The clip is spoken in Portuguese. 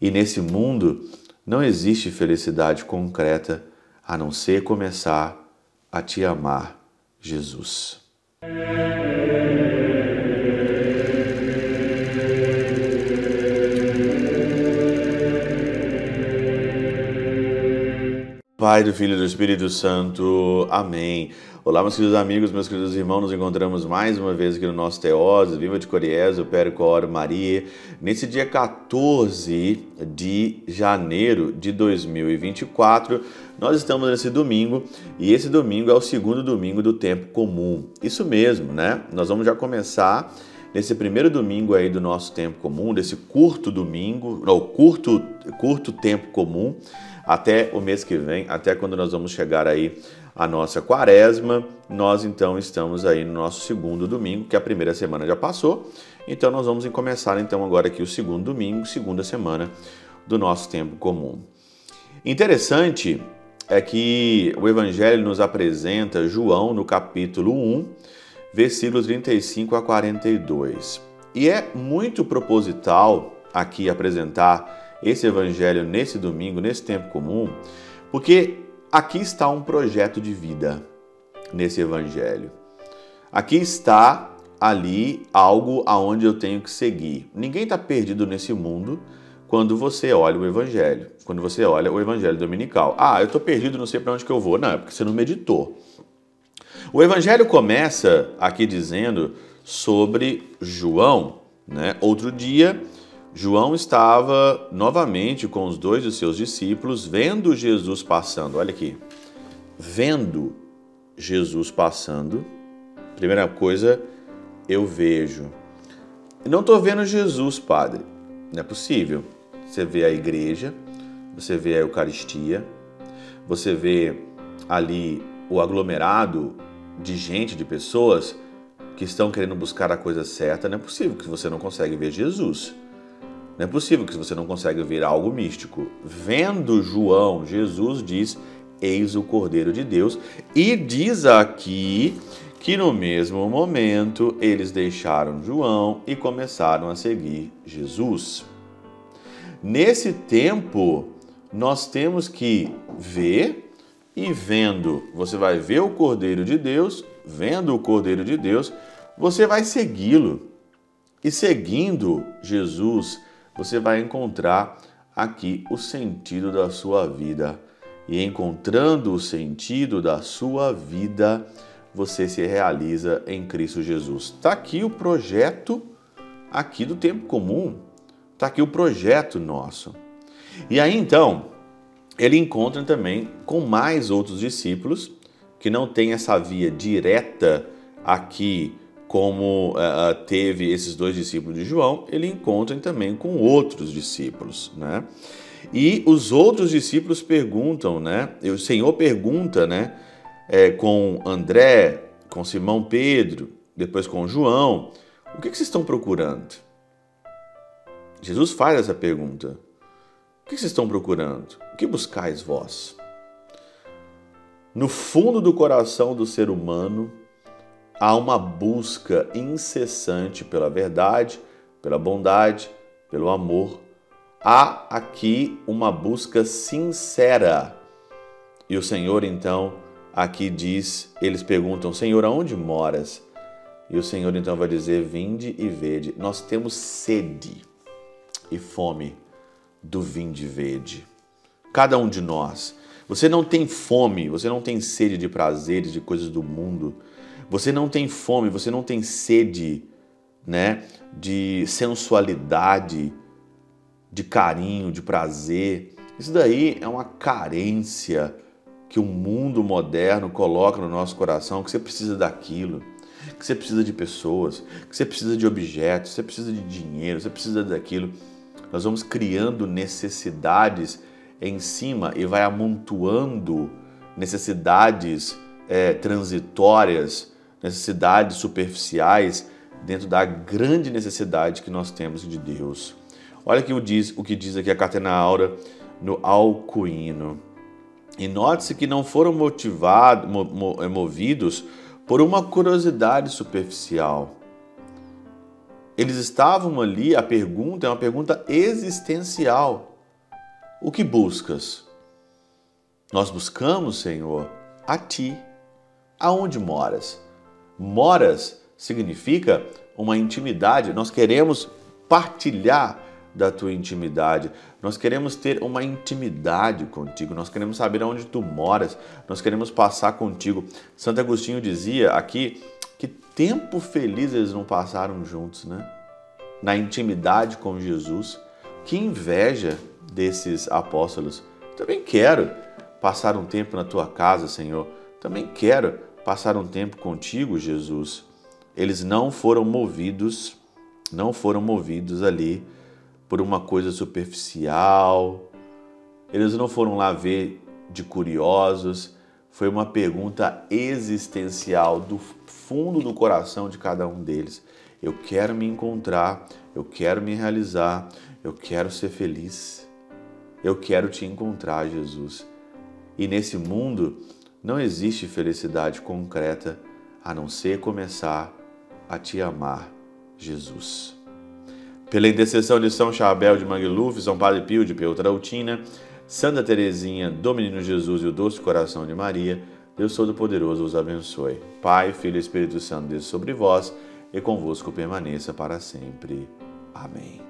E nesse mundo não existe felicidade concreta a não ser começar a te amar, Jesus. Pai, do Filho e do Espírito Santo. Amém. Olá, meus queridos amigos, meus queridos irmãos, nos encontramos mais uma vez aqui no nosso Teose, Viva de Coriés, o Percor Maria, nesse dia 14 de janeiro de 2024. Nós estamos nesse domingo e esse domingo é o segundo domingo do tempo comum. Isso mesmo, né? Nós vamos já começar nesse primeiro domingo aí do nosso tempo comum, desse curto domingo, ou curto, curto tempo comum até o mês que vem, até quando nós vamos chegar aí a nossa quaresma. Nós então estamos aí no nosso segundo domingo, que a primeira semana já passou. Então nós vamos começar então agora aqui o segundo domingo, segunda semana do nosso tempo comum. Interessante é que o evangelho nos apresenta João no capítulo 1, versículos 35 a 42. E é muito proposital aqui apresentar esse evangelho nesse domingo, nesse tempo comum, porque aqui está um projeto de vida nesse evangelho. Aqui está ali algo aonde eu tenho que seguir. Ninguém está perdido nesse mundo quando você olha o evangelho, quando você olha o evangelho dominical. Ah, eu estou perdido, não sei para onde que eu vou. Não, é porque você não meditou. O evangelho começa aqui dizendo sobre João, né? Outro dia João estava novamente com os dois de seus discípulos, vendo Jesus passando. Olha aqui. Vendo Jesus passando. Primeira coisa, eu vejo. Não estou vendo Jesus, Padre. Não é possível. Você vê a igreja, você vê a Eucaristia, você vê ali o aglomerado de gente, de pessoas que estão querendo buscar a coisa certa. Não é possível que você não consegue ver Jesus. Não é possível que você não consiga ver algo místico. Vendo João, Jesus diz: Eis o Cordeiro de Deus, e diz aqui que no mesmo momento eles deixaram João e começaram a seguir Jesus. Nesse tempo, nós temos que ver e vendo, você vai ver o Cordeiro de Deus, vendo o Cordeiro de Deus, você vai segui-lo. E seguindo Jesus, você vai encontrar aqui o sentido da sua vida. E encontrando o sentido da sua vida, você se realiza em Cristo Jesus. Está aqui o projeto aqui do tempo comum. Está aqui o projeto nosso. E aí então, ele encontra também com mais outros discípulos que não têm essa via direta aqui como uh, teve esses dois discípulos de João, ele encontra também com outros discípulos, né? E os outros discípulos perguntam, né? O Senhor pergunta, né? É, com André, com Simão Pedro, depois com João, o que, que vocês estão procurando? Jesus faz essa pergunta. O que vocês estão procurando? O que buscais vós? No fundo do coração do ser humano, há uma busca incessante pela verdade, pela bondade, pelo amor. Há aqui uma busca sincera. E o Senhor então aqui diz, eles perguntam: Senhor, aonde moras? E o Senhor então vai dizer: Vinde e vede. Nós temos sede e fome do vinde e vede. Cada um de nós. Você não tem fome, você não tem sede de prazeres, de coisas do mundo. Você não tem fome, você não tem sede, né, de sensualidade, de carinho, de prazer. Isso daí é uma carência que o mundo moderno coloca no nosso coração, que você precisa daquilo, que você precisa de pessoas, que você precisa de objetos, você precisa de dinheiro, você precisa daquilo. Nós vamos criando necessidades em cima e vai amontoando necessidades é, transitórias necessidades superficiais dentro da grande necessidade que nós temos de Deus. Olha que o, diz, o que diz aqui a Catena Aura no Alcuíno. E note-se que não foram motivados, movidos por uma curiosidade superficial. Eles estavam ali, a pergunta é uma pergunta existencial. O que buscas? Nós buscamos, Senhor, a Ti. Aonde moras? Moras significa uma intimidade. Nós queremos partilhar da tua intimidade. Nós queremos ter uma intimidade contigo. Nós queremos saber aonde tu moras. Nós queremos passar contigo. Santo Agostinho dizia aqui que tempo feliz eles não passaram juntos, né? Na intimidade com Jesus. Que inveja desses apóstolos. Também quero passar um tempo na tua casa, Senhor. Também quero passar um tempo contigo, Jesus. Eles não foram movidos, não foram movidos ali por uma coisa superficial. Eles não foram lá ver de curiosos. Foi uma pergunta existencial do fundo do coração de cada um deles. Eu quero me encontrar, eu quero me realizar, eu quero ser feliz. Eu quero te encontrar, Jesus. E nesse mundo não existe felicidade concreta a não ser começar a te amar, Jesus. Pela intercessão de São Chabel de Mangluf, São Padre Pio de Peutrautina, Santa Teresinha, do Menino Jesus e o Doce Coração de Maria, Deus Todo-Poderoso os abençoe. Pai, Filho e Espírito Santo, desça sobre vós e convosco permaneça para sempre. Amém.